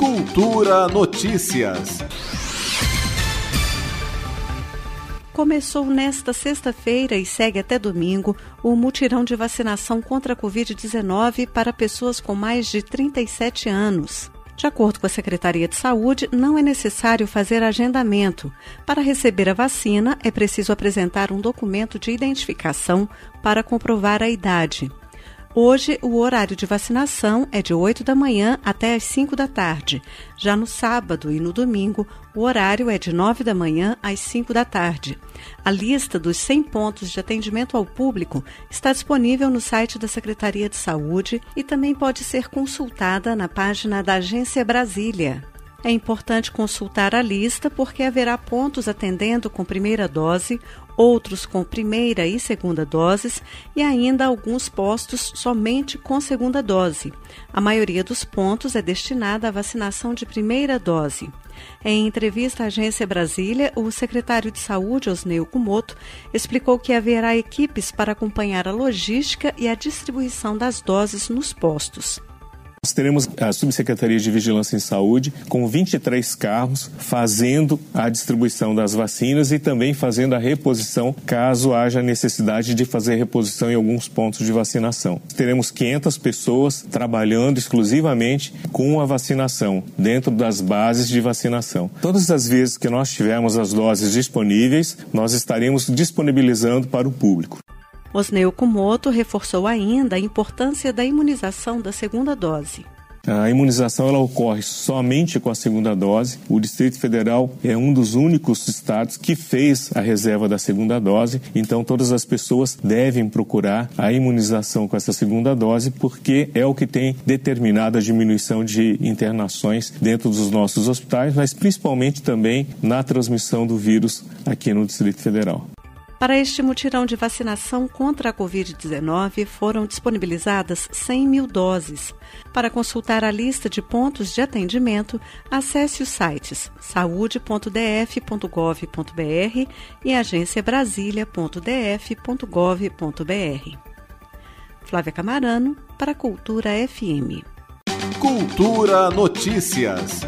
Cultura Notícias. Começou nesta sexta-feira e segue até domingo o mutirão de vacinação contra a Covid-19 para pessoas com mais de 37 anos. De acordo com a Secretaria de Saúde, não é necessário fazer agendamento. Para receber a vacina, é preciso apresentar um documento de identificação para comprovar a idade. Hoje, o horário de vacinação é de 8 da manhã até as 5 da tarde. Já no sábado e no domingo, o horário é de 9 da manhã às 5 da tarde. A lista dos 100 pontos de atendimento ao público está disponível no site da Secretaria de Saúde e também pode ser consultada na página da Agência Brasília. É importante consultar a lista porque haverá pontos atendendo com primeira dose, outros com primeira e segunda doses e ainda alguns postos somente com segunda dose. A maioria dos pontos é destinada à vacinação de primeira dose. Em entrevista à Agência Brasília, o secretário de Saúde, Osneu Kumoto, explicou que haverá equipes para acompanhar a logística e a distribuição das doses nos postos. Nós teremos a Subsecretaria de Vigilância em Saúde com 23 carros fazendo a distribuição das vacinas e também fazendo a reposição caso haja necessidade de fazer reposição em alguns pontos de vacinação. Teremos 500 pessoas trabalhando exclusivamente com a vacinação dentro das bases de vacinação. Todas as vezes que nós tivermos as doses disponíveis, nós estaremos disponibilizando para o público. Osneu Kumoto reforçou ainda a importância da imunização da segunda dose. A imunização ela ocorre somente com a segunda dose. O Distrito Federal é um dos únicos estados que fez a reserva da segunda dose, então todas as pessoas devem procurar a imunização com essa segunda dose, porque é o que tem determinado a diminuição de internações dentro dos nossos hospitais, mas principalmente também na transmissão do vírus aqui no Distrito Federal. Para este mutirão de vacinação contra a Covid-19, foram disponibilizadas 100 mil doses. Para consultar a lista de pontos de atendimento, acesse os sites saude.df.gov.br e agenciabrasilia.df.gov.br. Flávia Camarano, para a Cultura FM. Cultura Notícias.